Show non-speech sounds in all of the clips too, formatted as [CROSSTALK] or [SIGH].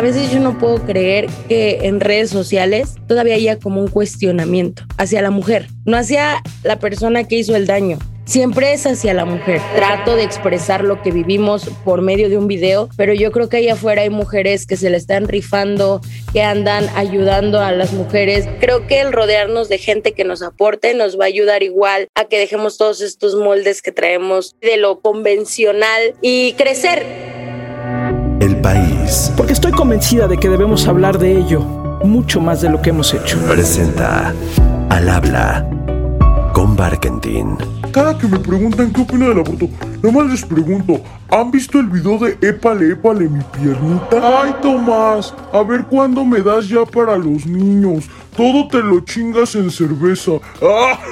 A veces yo no puedo creer que en redes sociales todavía haya como un cuestionamiento hacia la mujer, no hacia la persona que hizo el daño, siempre es hacia la mujer. Trato de expresar lo que vivimos por medio de un video, pero yo creo que ahí afuera hay mujeres que se le están rifando, que andan ayudando a las mujeres. Creo que el rodearnos de gente que nos aporte nos va a ayudar igual a que dejemos todos estos moldes que traemos de lo convencional y crecer. El país. Porque estoy convencida de que debemos hablar de ello mucho más de lo que hemos hecho. Presenta al habla con Barkentin. Cada que me preguntan qué opina del aborto, nada más les pregunto, ¿han visto el video de épale, épale mi piernita? Ay, Tomás, a ver cuándo me das ya para los niños. Todo te lo chingas en cerveza. [LAUGHS]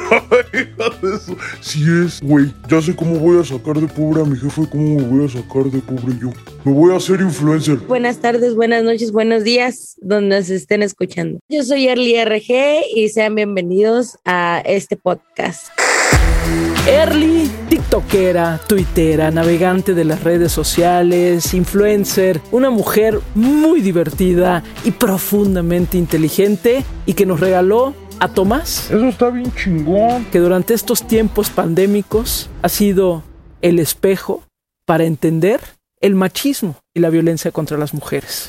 Si es, güey, ya sé cómo voy a sacar de pobre a mi jefe cómo me voy a sacar de pobre yo. Me voy a hacer influencer. Buenas tardes, buenas noches, buenos días, donde se estén escuchando. Yo soy Erly RG y sean bienvenidos a este podcast. Early, TikTokera, Twittera, navegante de las redes sociales, influencer, una mujer muy divertida y profundamente inteligente y que nos regaló a Tomás. Eso está bien chingón. Que durante estos tiempos pandémicos ha sido el espejo para entender el machismo y la violencia contra las mujeres.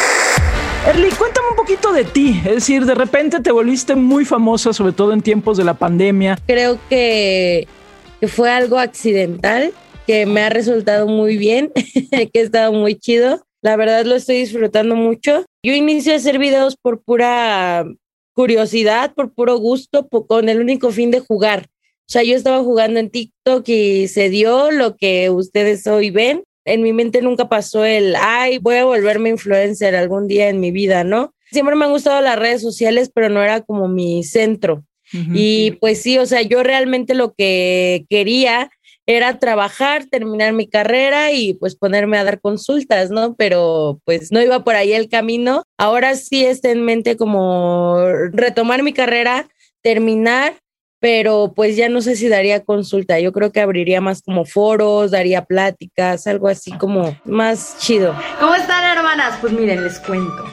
Erly, cuéntame un poquito de ti. Es decir, de repente te volviste muy famosa, sobre todo en tiempos de la pandemia. Creo que que fue algo accidental, que me ha resultado muy bien, [LAUGHS] que ha estado muy chido. La verdad lo estoy disfrutando mucho. Yo inicié a hacer videos por pura curiosidad, por puro gusto, con el único fin de jugar. O sea, yo estaba jugando en TikTok y se dio lo que ustedes hoy ven. En mi mente nunca pasó el, ay, voy a volverme influencer algún día en mi vida, ¿no? Siempre me han gustado las redes sociales, pero no era como mi centro. Y pues sí, o sea, yo realmente lo que quería era trabajar, terminar mi carrera y pues ponerme a dar consultas, ¿no? Pero pues no iba por ahí el camino. Ahora sí está en mente como retomar mi carrera, terminar, pero pues ya no sé si daría consulta. Yo creo que abriría más como foros, daría pláticas, algo así como más chido. ¿Cómo están, hermanas? Pues miren, les cuento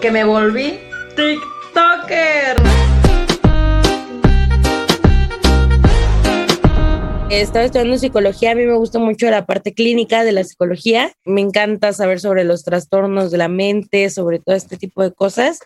que me volví TikToker. Estaba estudiando psicología, a mí me gusta mucho la parte clínica de la psicología, me encanta saber sobre los trastornos de la mente, sobre todo este tipo de cosas.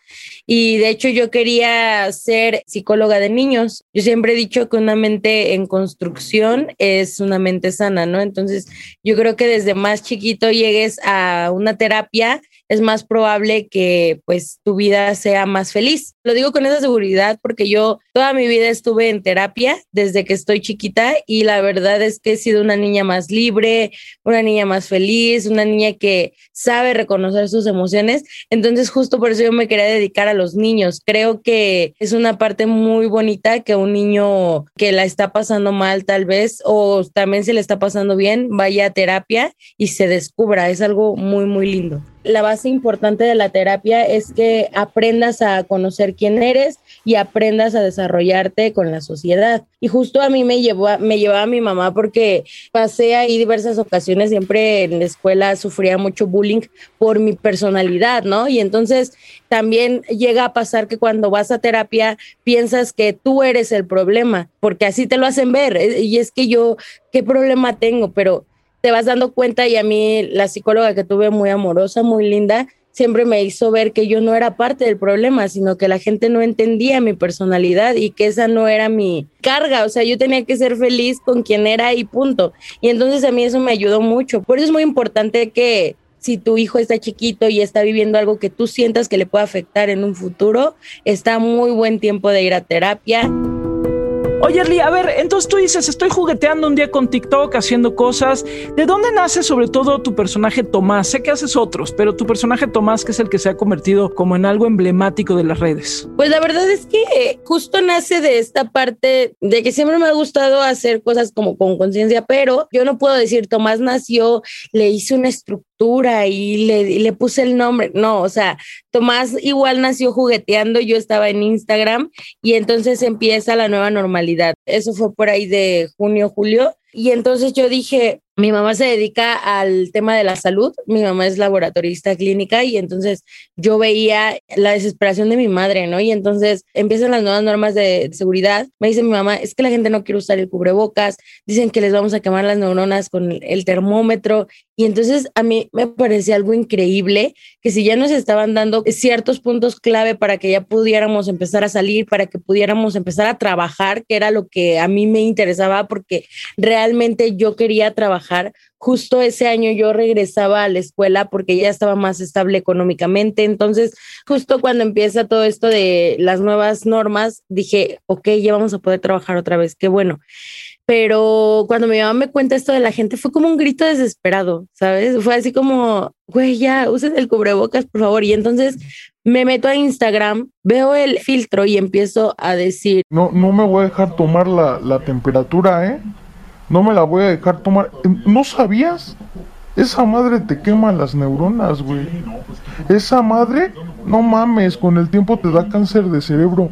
Y de hecho yo quería ser psicóloga de niños. Yo siempre he dicho que una mente en construcción es una mente sana, ¿no? Entonces yo creo que desde más chiquito llegues a una terapia es más probable que pues tu vida sea más feliz. Lo digo con esa seguridad porque yo toda mi vida estuve en terapia desde que estoy chiquita y la verdad es que he sido una niña más libre, una niña más feliz, una niña que sabe reconocer sus emociones. Entonces justo por eso yo me quería dedicar a los niños. Creo que es una parte muy bonita que un niño que la está pasando mal tal vez o también se le está pasando bien vaya a terapia y se descubra. Es algo muy, muy lindo la base importante de la terapia es que aprendas a conocer quién eres y aprendas a desarrollarte con la sociedad. Y justo a mí me llevó a, me llevaba mi mamá porque pasé ahí diversas ocasiones, siempre en la escuela sufría mucho bullying por mi personalidad, ¿no? Y entonces también llega a pasar que cuando vas a terapia piensas que tú eres el problema, porque así te lo hacen ver. Y es que yo, ¿qué problema tengo? Pero te vas dando cuenta y a mí la psicóloga que tuve muy amorosa, muy linda, siempre me hizo ver que yo no era parte del problema, sino que la gente no entendía mi personalidad y que esa no era mi carga, o sea, yo tenía que ser feliz con quien era y punto. Y entonces a mí eso me ayudó mucho. Por eso es muy importante que si tu hijo está chiquito y está viviendo algo que tú sientas que le puede afectar en un futuro, está muy buen tiempo de ir a terapia. Oye, Erly, a ver, entonces tú dices, estoy jugueteando un día con TikTok, haciendo cosas. ¿De dónde nace sobre todo tu personaje Tomás? Sé que haces otros, pero tu personaje Tomás, que es el que se ha convertido como en algo emblemático de las redes. Pues la verdad es que justo nace de esta parte de que siempre me ha gustado hacer cosas como con conciencia, pero yo no puedo decir, Tomás nació, le hice una estructura y le, le, puse el nombre. No, o sea, Tomás igual nació jugueteando, yo estaba en Instagram y entonces empieza la nueva normalidad. Eso fue por ahí de junio, julio. Y entonces yo dije, mi mamá se dedica al tema de la salud, mi mamá es laboratorista clínica y entonces yo veía la desesperación de mi madre, ¿no? Y entonces empiezan las nuevas normas de seguridad. Me dice mi mamá, es que la gente no quiere usar el cubrebocas, dicen que les vamos a quemar las neuronas con el termómetro. Y entonces a mí me parecía algo increíble que si ya nos estaban dando ciertos puntos clave para que ya pudiéramos empezar a salir, para que pudiéramos empezar a trabajar, que era lo que a mí me interesaba porque realmente yo quería trabajar Justo ese año yo regresaba a la escuela porque ya estaba más estable económicamente. Entonces, justo cuando empieza todo esto de las nuevas normas, dije, ok, ya vamos a poder trabajar otra vez, qué bueno pero cuando mi mamá me cuenta esto de la gente fue como un grito desesperado, ¿sabes? Fue así como, güey, ya, usen el cubrebocas, por favor. Y entonces me meto a Instagram, veo el filtro y empiezo a decir, no, no me voy a dejar tomar la, la temperatura, ¿eh? No me la voy a dejar tomar. ¿No sabías? Esa madre te quema las neuronas, güey. Esa madre, no mames, con el tiempo te da cáncer de cerebro.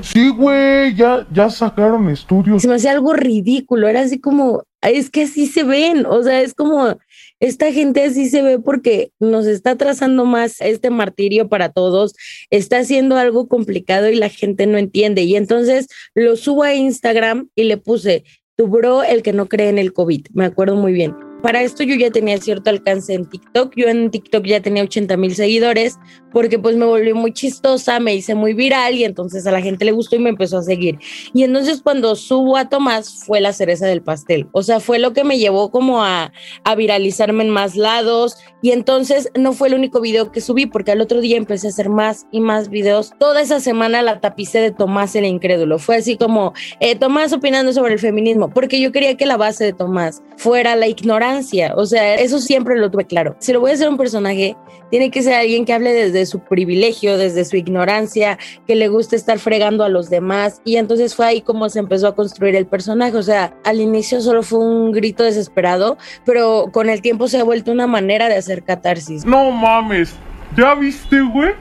Sí, güey, ya, ya sacaron estudios. Se me hacía algo ridículo, era así como, es que así se ven, o sea, es como, esta gente así se ve porque nos está trazando más este martirio para todos, está haciendo algo complicado y la gente no entiende. Y entonces lo subo a Instagram y le puse, tu bro, el que no cree en el COVID, me acuerdo muy bien. Para esto yo ya tenía cierto alcance en TikTok. Yo en TikTok ya tenía 80 mil seguidores porque pues me volví muy chistosa, me hice muy viral y entonces a la gente le gustó y me empezó a seguir. Y entonces cuando subo a Tomás fue la cereza del pastel. O sea, fue lo que me llevó como a, a viralizarme en más lados. Y entonces no fue el único video que subí porque al otro día empecé a hacer más y más videos. Toda esa semana la tapicé de Tomás el incrédulo. Fue así como eh, Tomás opinando sobre el feminismo porque yo quería que la base de Tomás fuera la ignorancia o sea, eso siempre lo tuve claro. Si lo voy a hacer un personaje, tiene que ser alguien que hable desde su privilegio, desde su ignorancia, que le guste estar fregando a los demás. Y entonces fue ahí como se empezó a construir el personaje. O sea, al inicio solo fue un grito desesperado, pero con el tiempo se ha vuelto una manera de hacer catarsis. No mames, ¿ya viste, güey?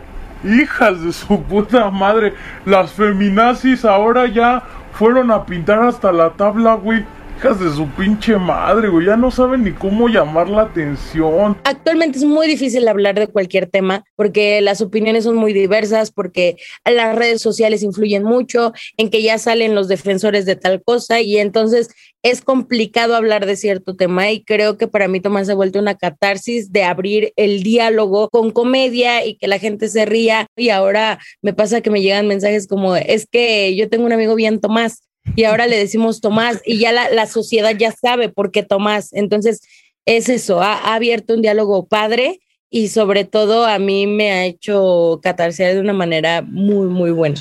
Hijas de su puta madre, las feminazis ahora ya fueron a pintar hasta la tabla, güey hijas de su pinche madre, güey, ya no saben ni cómo llamar la atención. Actualmente es muy difícil hablar de cualquier tema porque las opiniones son muy diversas, porque las redes sociales influyen mucho en que ya salen los defensores de tal cosa y entonces es complicado hablar de cierto tema y creo que para mí Tomás se ha vuelto una catarsis de abrir el diálogo con comedia y que la gente se ría y ahora me pasa que me llegan mensajes como es que yo tengo un amigo bien Tomás y ahora le decimos Tomás y ya la, la sociedad ya sabe por qué Tomás. Entonces, es eso, ha, abierto un diálogo padre y sobre todo a mí me ha hecho catarsear de una manera muy, muy buena.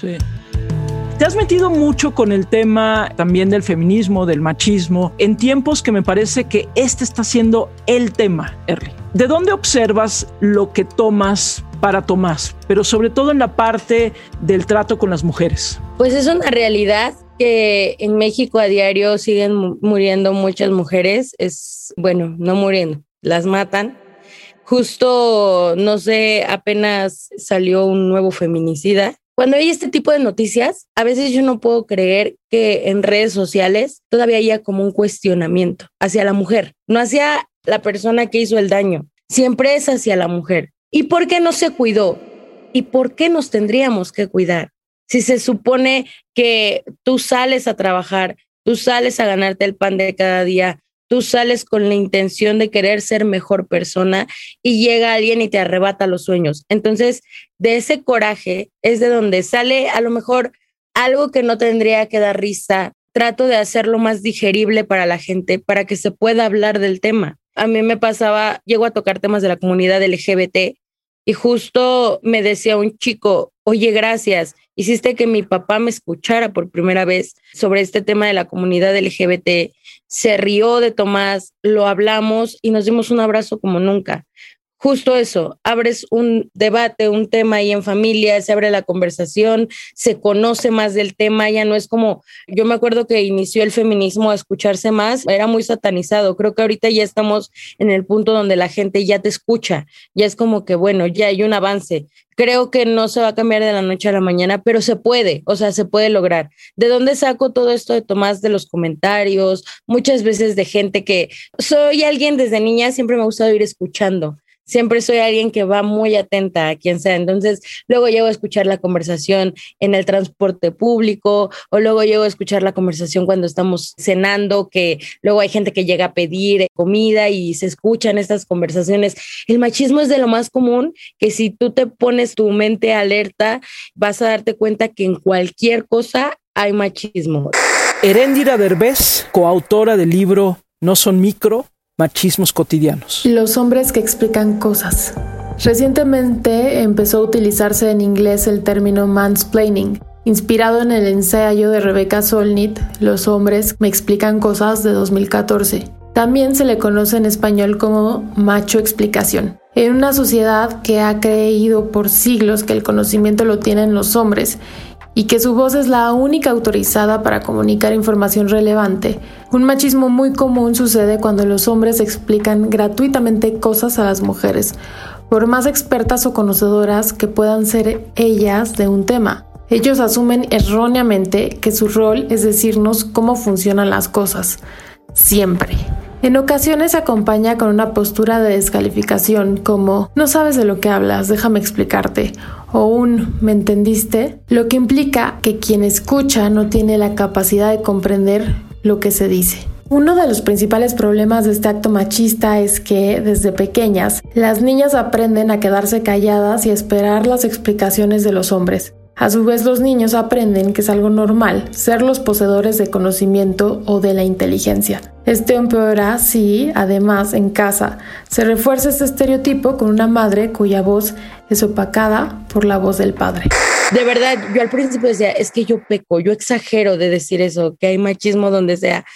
Te has metido mucho con el tema también del feminismo, del machismo, en tiempos que me parece que este está siendo el tema, Erly. ¿De dónde observas lo que tomas para Tomás, pero sobre todo en la parte del trato con las mujeres? Pues es una realidad que en México a diario siguen muriendo muchas mujeres, es, bueno, no muriendo, las matan. Justo, no sé, apenas salió un nuevo feminicida. Cuando hay este tipo de noticias, a veces yo no puedo creer que en redes sociales todavía haya como un cuestionamiento hacia la mujer, no hacia la persona que hizo el daño, siempre es hacia la mujer. ¿Y por qué no se cuidó? ¿Y por qué nos tendríamos que cuidar? Si se supone que tú sales a trabajar, tú sales a ganarte el pan de cada día, tú sales con la intención de querer ser mejor persona y llega alguien y te arrebata los sueños. Entonces, de ese coraje es de donde sale a lo mejor algo que no tendría que dar risa. Trato de hacerlo más digerible para la gente, para que se pueda hablar del tema. A mí me pasaba, llego a tocar temas de la comunidad LGBT y justo me decía un chico, oye, gracias, hiciste que mi papá me escuchara por primera vez sobre este tema de la comunidad LGBT. Se rió de Tomás, lo hablamos y nos dimos un abrazo como nunca. Justo eso, abres un debate, un tema ahí en familia, se abre la conversación, se conoce más del tema, ya no es como, yo me acuerdo que inició el feminismo a escucharse más, era muy satanizado, creo que ahorita ya estamos en el punto donde la gente ya te escucha, ya es como que, bueno, ya hay un avance. Creo que no se va a cambiar de la noche a la mañana, pero se puede, o sea, se puede lograr. ¿De dónde saco todo esto de Tomás? De los comentarios, muchas veces de gente que soy alguien desde niña, siempre me ha gustado ir escuchando siempre soy alguien que va muy atenta a quien sea. Entonces, luego llego a escuchar la conversación en el transporte público o luego llego a escuchar la conversación cuando estamos cenando, que luego hay gente que llega a pedir comida y se escuchan estas conversaciones. El machismo es de lo más común que si tú te pones tu mente alerta, vas a darte cuenta que en cualquier cosa hay machismo. Heréndira Derbez, coautora del libro No son micro, machismos cotidianos. Los hombres que explican cosas. Recientemente empezó a utilizarse en inglés el término mansplaining, inspirado en el ensayo de Rebecca Solnit, Los hombres me explican cosas de 2014. También se le conoce en español como macho explicación. En una sociedad que ha creído por siglos que el conocimiento lo tienen los hombres y que su voz es la única autorizada para comunicar información relevante. Un machismo muy común sucede cuando los hombres explican gratuitamente cosas a las mujeres, por más expertas o conocedoras que puedan ser ellas de un tema. Ellos asumen erróneamente que su rol es decirnos cómo funcionan las cosas. Siempre. En ocasiones se acompaña con una postura de descalificación como no sabes de lo que hablas, déjame explicarte, o un ¿me entendiste? Lo que implica que quien escucha no tiene la capacidad de comprender lo que se dice. Uno de los principales problemas de este acto machista es que, desde pequeñas, las niñas aprenden a quedarse calladas y esperar las explicaciones de los hombres. A su vez, los niños aprenden que es algo normal ser los poseedores de conocimiento o de la inteligencia. Este empeora si, además, en casa se refuerza este estereotipo con una madre cuya voz es opacada por la voz del padre. De verdad, yo al principio decía, es que yo peco, yo exagero de decir eso, que hay machismo donde sea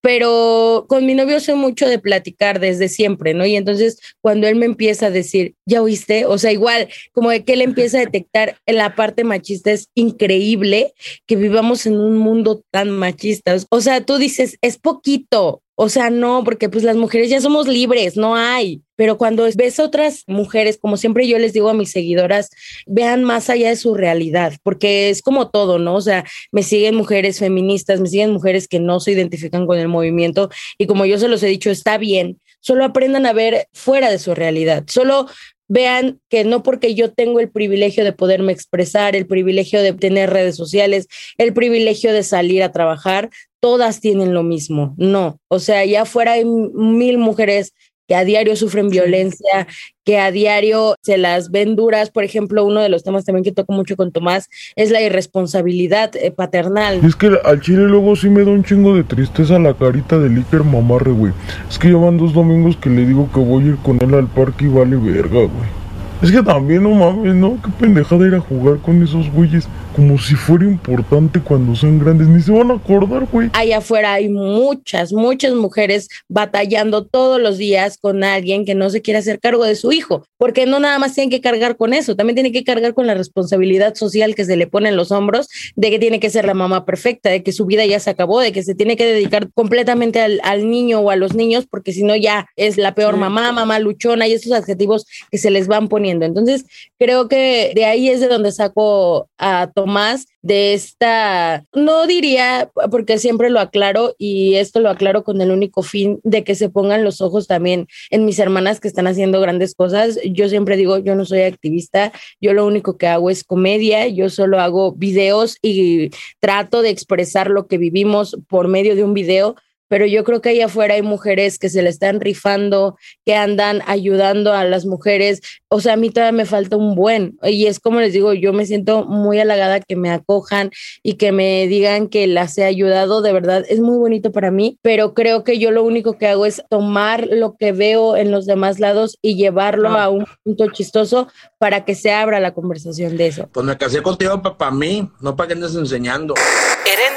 pero con mi novio soy mucho de platicar desde siempre, ¿no? Y entonces cuando él me empieza a decir, ¿ya oíste? O sea, igual, como de que él empieza a detectar la parte machista, es increíble que vivamos en un mundo tan machista. O sea, tú dices, es poquito, o sea, no, porque pues las mujeres ya somos libres, no hay. Pero cuando ves otras mujeres, como siempre yo les digo a mis seguidoras, vean más allá de su realidad, porque es como todo, ¿no? O sea, me siguen mujeres feministas, me siguen mujeres que no se identifican con el movimiento y como yo se los he dicho, está bien, solo aprendan a ver fuera de su realidad, solo vean que no porque yo tengo el privilegio de poderme expresar, el privilegio de tener redes sociales, el privilegio de salir a trabajar, todas tienen lo mismo. No, o sea, ya afuera hay mil mujeres que a diario sufren violencia, que a diario se las ven duras. Por ejemplo, uno de los temas también que toco mucho con Tomás es la irresponsabilidad eh, paternal. Es que al chile luego sí me da un chingo de tristeza la carita de Iker mamarre, güey. Es que llevan dos domingos que le digo que voy a ir con él al parque y vale verga, güey. Es que también no mames, ¿no? Qué pendejada ir a jugar con esos güeyes como si fuera importante cuando sean grandes. Ni se van a acordar, güey. Allá afuera hay muchas, muchas mujeres batallando todos los días con alguien que no se quiere hacer cargo de su hijo. Porque no nada más tienen que cargar con eso, también tiene que cargar con la responsabilidad social que se le pone en los hombros de que tiene que ser la mamá perfecta, de que su vida ya se acabó, de que se tiene que dedicar completamente al, al niño o a los niños, porque si no ya es la peor mamá, mamá luchona y esos adjetivos que se les van poniendo entonces, creo que de ahí es de donde saco a Tomás de esta, no diría, porque siempre lo aclaro y esto lo aclaro con el único fin de que se pongan los ojos también en mis hermanas que están haciendo grandes cosas. Yo siempre digo, yo no soy activista, yo lo único que hago es comedia, yo solo hago videos y trato de expresar lo que vivimos por medio de un video pero yo creo que allá afuera hay mujeres que se le están rifando, que andan ayudando a las mujeres. O sea, a mí todavía me falta un buen. Y es como les digo, yo me siento muy halagada que me acojan y que me digan que las he ayudado. De verdad, es muy bonito para mí, pero creo que yo lo único que hago es tomar lo que veo en los demás lados y llevarlo a un punto chistoso para que se abra la conversación de eso. Pues me casé contigo para mí, no para que andes enseñando.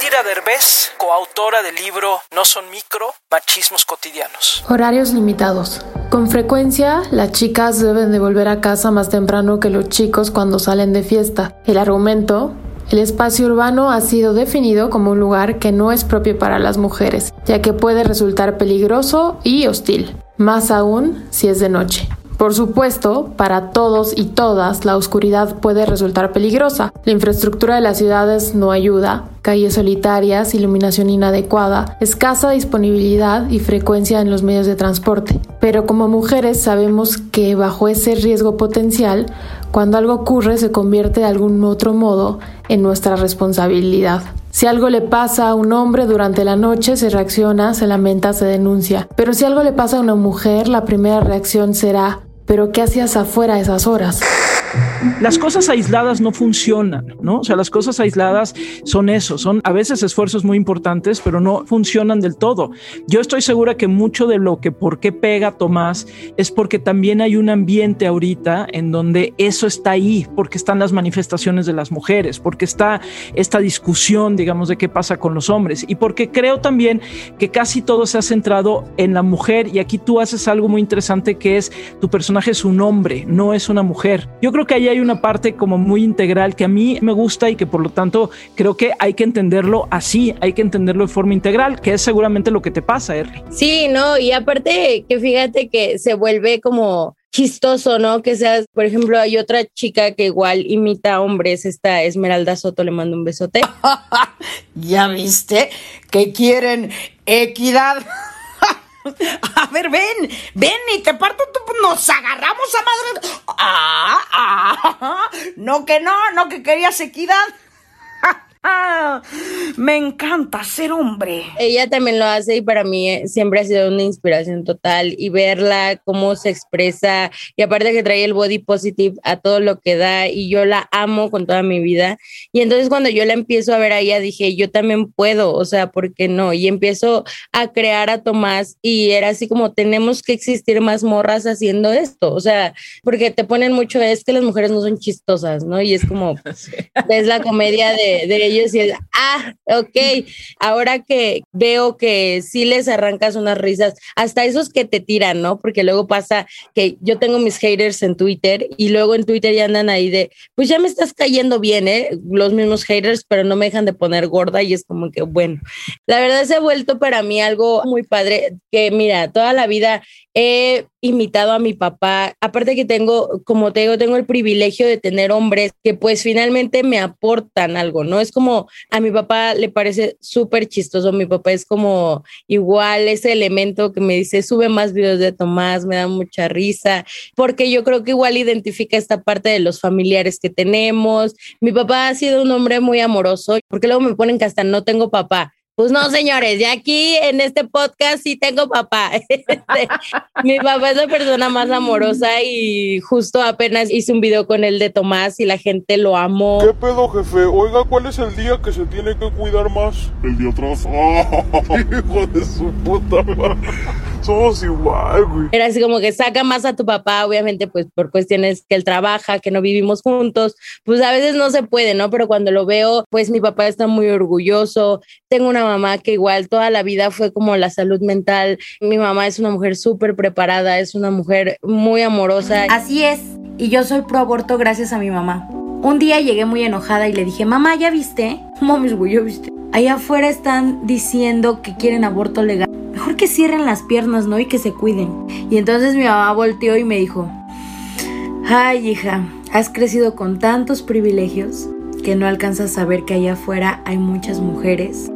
Erendira Derbez, coautora del libro No son micro, machismos cotidianos. Horarios limitados. Con frecuencia, las chicas deben de volver a casa más temprano que los chicos cuando salen de fiesta. El argumento, el espacio urbano ha sido definido como un lugar que no es propio para las mujeres, ya que puede resultar peligroso y hostil, más aún si es de noche. Por supuesto, para todos y todas la oscuridad puede resultar peligrosa. La infraestructura de las ciudades no ayuda, calles solitarias, iluminación inadecuada, escasa disponibilidad y frecuencia en los medios de transporte. Pero como mujeres sabemos que bajo ese riesgo potencial, cuando algo ocurre se convierte de algún otro modo en nuestra responsabilidad. Si algo le pasa a un hombre durante la noche, se reacciona, se lamenta, se denuncia. Pero si algo le pasa a una mujer, la primera reacción será pero ¿qué hacías afuera a esas horas? Las cosas aisladas no funcionan, ¿no? O sea, las cosas aisladas son eso, son a veces esfuerzos muy importantes, pero no funcionan del todo. Yo estoy segura que mucho de lo que por qué pega Tomás es porque también hay un ambiente ahorita en donde eso está ahí, porque están las manifestaciones de las mujeres, porque está esta discusión, digamos, de qué pasa con los hombres y porque creo también que casi todo se ha centrado en la mujer y aquí tú haces algo muy interesante que es tu personaje es un hombre, no es una mujer. Yo creo que ahí hay una parte como muy integral que a mí me gusta y que por lo tanto creo que hay que entenderlo así, hay que entenderlo de forma integral, que es seguramente lo que te pasa, Erly. Sí, no, y aparte que fíjate que se vuelve como chistoso, ¿no? Que seas, por ejemplo, hay otra chica que igual imita a hombres, esta Esmeralda Soto, le mando un besote. [LAUGHS] ¿Ya viste? Que quieren equidad. [LAUGHS] A ver, ven, ven y te parto, nos agarramos a madre. Ah, ah, [LAUGHS] no que no, no que querías equidad. Ah, me encanta ser hombre. Ella también lo hace y para mí eh, siempre ha sido una inspiración total y verla cómo se expresa y aparte que trae el body positive a todo lo que da y yo la amo con toda mi vida y entonces cuando yo la empiezo a ver a ella dije yo también puedo, o sea, ¿por qué no? Y empiezo a crear a Tomás y era así como tenemos que existir más morras haciendo esto, o sea, porque te ponen mucho es que las mujeres no son chistosas, ¿no? Y es como, [LAUGHS] es la comedia de, de ellos y ah, ok, ahora que veo que sí les arrancas unas risas, hasta esos que te tiran, ¿no? Porque luego pasa que yo tengo mis haters en Twitter y luego en Twitter ya andan ahí de, pues ya me estás cayendo bien, ¿eh? Los mismos haters, pero no me dejan de poner gorda y es como que, bueno, la verdad se ha vuelto para mí algo muy padre, que mira, toda la vida he imitado a mi papá. Aparte que tengo, como te digo, tengo el privilegio de tener hombres que pues finalmente me aportan algo, ¿no? Es como a mi papá le parece súper chistoso. Mi papá es como igual ese elemento que me dice, sube más videos de Tomás, me da mucha risa, porque yo creo que igual identifica esta parte de los familiares que tenemos. Mi papá ha sido un hombre muy amoroso, porque luego me ponen que hasta no tengo papá. Pues no, señores, ya aquí en este podcast sí tengo papá. [LAUGHS] Este, mi papá es la persona más amorosa y justo apenas hice un video con él de Tomás y la gente lo amó. ¿Qué pedo, jefe? Oiga, ¿cuál es el día que se tiene que cuidar más? El día atrás. [LAUGHS] hijo de su puta madre! Somos igual, güey. Era así como que saca más a tu papá, obviamente, pues por cuestiones que él trabaja, que no vivimos juntos, pues a veces no se puede, ¿no? Pero cuando lo veo, pues mi papá está muy orgulloso. Tengo una mamá que igual toda la vida fue como la salud mental. Mi mamá es una mujer súper preparada, es una mujer muy amorosa. Así es, y yo soy pro aborto gracias a mi mamá. Un día llegué muy enojada y le dije, mamá, ¿ya viste? [LAUGHS] Mames, güey, ¿ya viste? Allá afuera están diciendo que quieren aborto legal. Mejor que cierren las piernas, ¿no? Y que se cuiden. Y entonces mi mamá volteó y me dijo, ay hija, has crecido con tantos privilegios que no alcanzas a ver que allá afuera hay muchas mujeres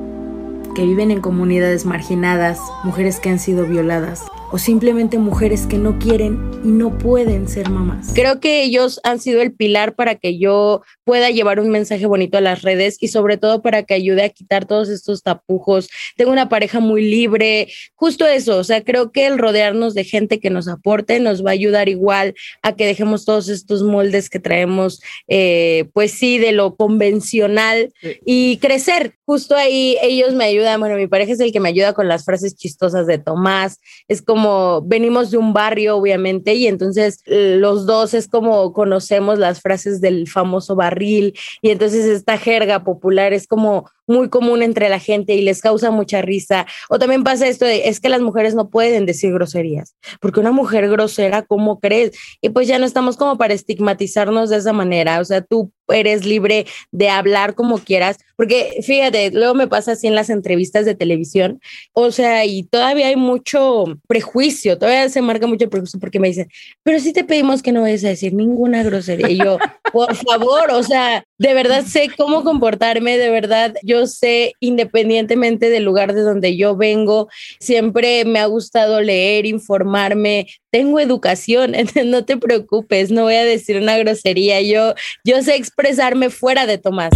que viven en comunidades marginadas, mujeres que han sido violadas o simplemente mujeres que no quieren y no pueden ser mamás. Creo que ellos han sido el pilar para que yo pueda llevar un mensaje bonito a las redes y sobre todo para que ayude a quitar todos estos tapujos. Tengo una pareja muy libre, justo eso, o sea, creo que el rodearnos de gente que nos aporte nos va a ayudar igual a que dejemos todos estos moldes que traemos, eh, pues sí, de lo convencional y crecer. Justo ahí ellos me ayudan, bueno, mi pareja es el que me ayuda con las frases chistosas de Tomás, es como venimos de un barrio, obviamente, y entonces eh, los dos es como conocemos las frases del famoso barril, y entonces esta jerga popular es como muy común entre la gente y les causa mucha risa. O también pasa esto de, es que las mujeres no pueden decir groserías, porque una mujer grosera, ¿cómo crees? Y pues ya no estamos como para estigmatizarnos de esa manera. O sea, tú eres libre de hablar como quieras, porque fíjate, luego me pasa así en las entrevistas de televisión, o sea, y todavía hay mucho prejuicio, todavía se marca mucho prejuicio porque me dicen, pero sí te pedimos que no vayas a decir ninguna grosería. Y yo, [LAUGHS] por favor, o sea, de verdad sé cómo comportarme, de verdad yo sé, independientemente del lugar de donde yo vengo, siempre me ha gustado leer, informarme, tengo educación, [LAUGHS] no te preocupes, no voy a decir una grosería, yo, yo sé expresarme fuera de Tomás.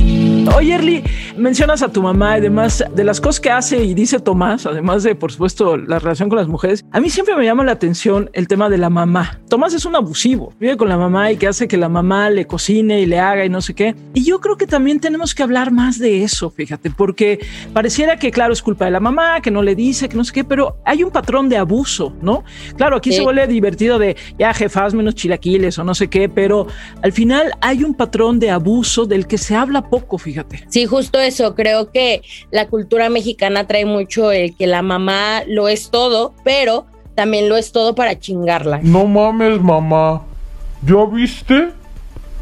Oye, Erly, mencionas a tu mamá y demás de las cosas que hace y dice Tomás, además de, por supuesto, la relación con las mujeres. A mí siempre me llama la atención el tema de la mamá. Tomás es un abusivo, vive con la mamá y que hace que la mamá le cocine y le haga y no sé qué. Y yo creo que también tenemos que hablar más de eso, fíjate, porque pareciera que, claro, es culpa de la mamá, que no le dice, que no sé qué, pero hay un patrón de abuso, ¿no? Claro, aquí se vuelve divertido de, ya, jefas, menos chilaquiles o no sé qué, pero al final hay un patrón de abuso del que se habla poco, fíjate. Sí, justo eso. Creo que la cultura mexicana trae mucho el que la mamá lo es todo, pero también lo es todo para chingarla. No mames, mamá. ¿Ya viste?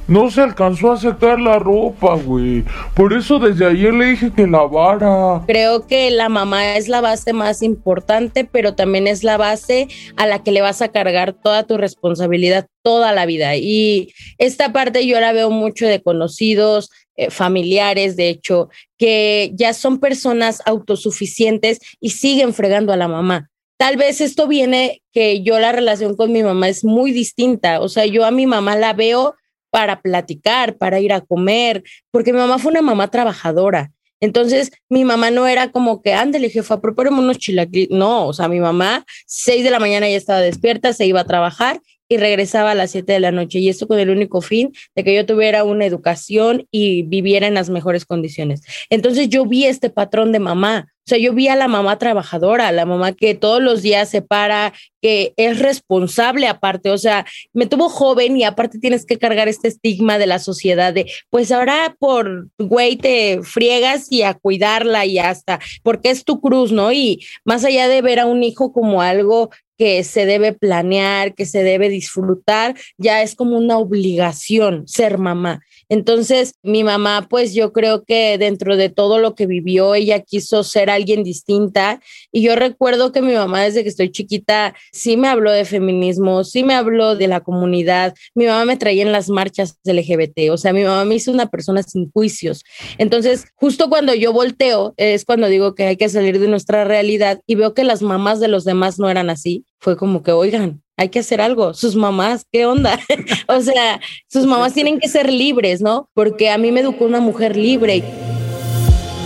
No se alcanzó a secar la ropa, güey. Por eso desde ayer le dije que lavara. Creo que la mamá es la base más importante, pero también es la base a la que le vas a cargar toda tu responsabilidad toda la vida. Y esta parte yo la veo mucho de conocidos, eh, familiares, de hecho, que ya son personas autosuficientes y siguen fregando a la mamá. Tal vez esto viene que yo la relación con mi mamá es muy distinta, o sea, yo a mi mamá la veo para platicar, para ir a comer, porque mi mamá fue una mamá trabajadora. Entonces, mi mamá no era como que, ándale, jefa, preparemos unos chilaquiles. No, o sea, mi mamá, seis de la mañana ya estaba despierta, se iba a trabajar y regresaba a las 7 de la noche. Y esto con el único fin de que yo tuviera una educación y viviera en las mejores condiciones. Entonces yo vi este patrón de mamá. O sea, yo vi a la mamá trabajadora, la mamá que todos los días se para, que es responsable aparte. O sea, me tuvo joven y aparte tienes que cargar este estigma de la sociedad de, pues ahora por güey te friegas y a cuidarla y hasta, porque es tu cruz, ¿no? Y más allá de ver a un hijo como algo que se debe planear, que se debe disfrutar, ya es como una obligación ser mamá. Entonces, mi mamá, pues yo creo que dentro de todo lo que vivió, ella quiso ser alguien distinta. Y yo recuerdo que mi mamá desde que estoy chiquita sí me habló de feminismo, sí me habló de la comunidad. Mi mamá me traía en las marchas LGBT, o sea, mi mamá me hizo una persona sin juicios. Entonces, justo cuando yo volteo, es cuando digo que hay que salir de nuestra realidad y veo que las mamás de los demás no eran así. Fue como que, oigan, hay que hacer algo. Sus mamás, ¿qué onda? [LAUGHS] o sea, sus mamás tienen que ser libres, ¿no? Porque a mí me educó una mujer libre.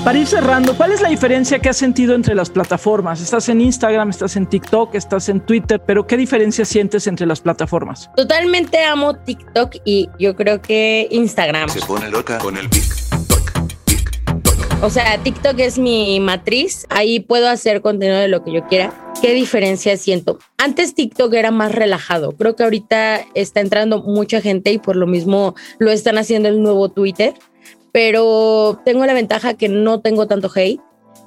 Para ir cerrando, ¿cuál es la diferencia que has sentido entre las plataformas? Estás en Instagram, estás en TikTok, estás en Twitter, pero ¿qué diferencia sientes entre las plataformas? Totalmente amo TikTok y yo creo que Instagram. Se pone loca con el pic. O sea, TikTok es mi matriz, ahí puedo hacer contenido de lo que yo quiera. ¿Qué diferencia siento? Antes TikTok era más relajado, creo que ahorita está entrando mucha gente y por lo mismo lo están haciendo el nuevo Twitter, pero tengo la ventaja que no tengo tanto hate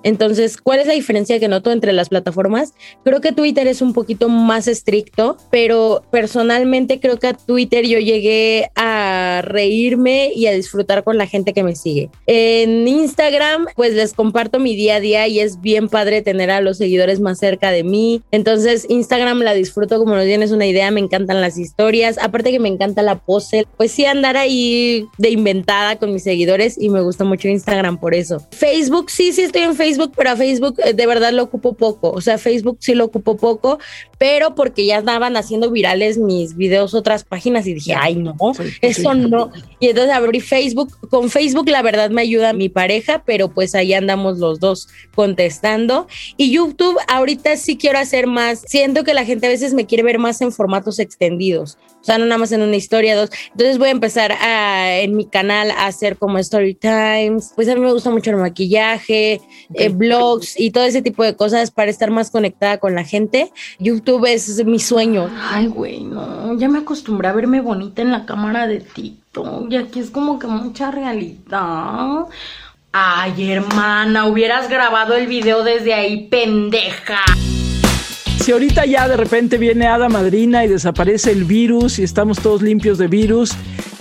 entonces, ¿cuál es la diferencia que noto entre las plataformas? Creo que Twitter es un poquito más estricto, pero personalmente creo que a Twitter yo llegué a reírme y a disfrutar con la gente que me sigue. En Instagram, pues les comparto mi día a día y es bien padre tener a los seguidores más cerca de mí. Entonces, Instagram la disfruto como no tienes una idea, me encantan las historias, aparte que me encanta la pose, pues sí andar ahí de inventada con mis seguidores y me gusta mucho Instagram por eso. Facebook, sí, sí estoy en Facebook Facebook, pero a Facebook eh, de verdad lo ocupo poco. O sea, Facebook sí lo ocupo poco, pero porque ya estaban haciendo virales mis videos otras páginas y dije, ay, no, eso no. Y entonces abrí Facebook. Con Facebook, la verdad, me ayuda mi pareja, pero pues ahí andamos los dos contestando. Y YouTube, ahorita sí quiero hacer más. Siento que la gente a veces me quiere ver más en formatos extendidos. O sea, no nada más en una historia, dos. Entonces voy a empezar a, en mi canal a hacer como story times. Pues a mí me gusta mucho el maquillaje, eh, blogs y todo ese tipo de cosas para estar más conectada con la gente. YouTube es mi sueño. Ay, güey, no. Ya me acostumbré a verme bonita en la cámara de TikTok. Y aquí es como que mucha realidad. Ay, hermana, hubieras grabado el video desde ahí, pendeja. Si ahorita ya de repente viene Hada Madrina y desaparece el virus y estamos todos limpios de virus,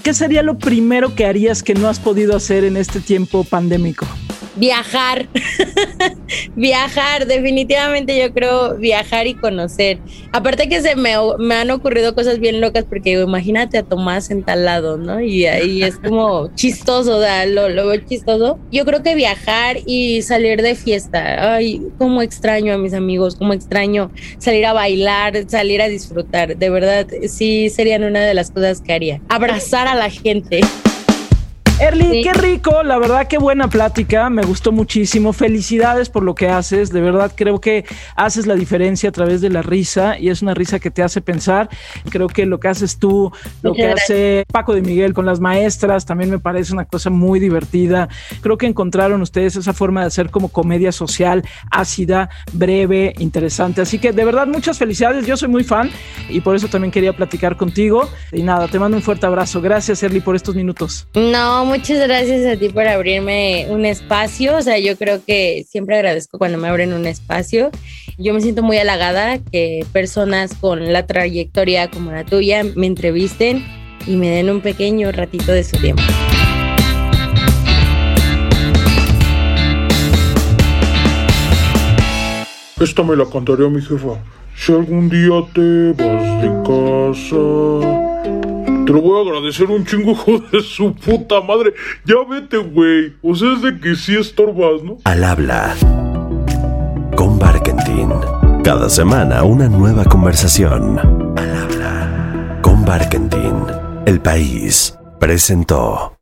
¿qué sería lo primero que harías que no has podido hacer en este tiempo pandémico? Viajar, [LAUGHS] viajar, definitivamente yo creo viajar y conocer. Aparte que se me, me, han ocurrido cosas bien locas porque imagínate a Tomás en tal lado, ¿no? Y ahí es como [LAUGHS] chistoso, ¿da? Lo, lo veo chistoso. Yo creo que viajar y salir de fiesta. Ay, cómo extraño a mis amigos, cómo extraño salir a bailar, salir a disfrutar. De verdad, sí serían una de las cosas que haría. Abrazar a la gente. Erly, qué rico, la verdad qué buena plática, me gustó muchísimo. Felicidades por lo que haces, de verdad creo que haces la diferencia a través de la risa y es una risa que te hace pensar. Creo que lo que haces tú, lo que hace Paco de Miguel con las maestras, también me parece una cosa muy divertida. Creo que encontraron ustedes esa forma de hacer como comedia social, ácida, breve, interesante. Así que de verdad muchas felicidades, yo soy muy fan y por eso también quería platicar contigo. Y nada, te mando un fuerte abrazo. Gracias, Erly, por estos minutos. No, muchas gracias a ti por abrirme un espacio. O sea, yo creo que siempre agradezco cuando me abren un espacio. Yo me siento muy halagada que personas con la trayectoria como la tuya me entrevisten y me den un pequeño ratito de su tiempo. Esta me la cantaría mi jefa. Si algún día te vas de casa te lo voy a agradecer un chingo, hijo de su puta madre. Ya vete, güey. O sea, es de que sí estorbas, ¿no? Al habla. Con Barkentin. Cada semana una nueva conversación. Al habla. Con Barkentin. El país presentó.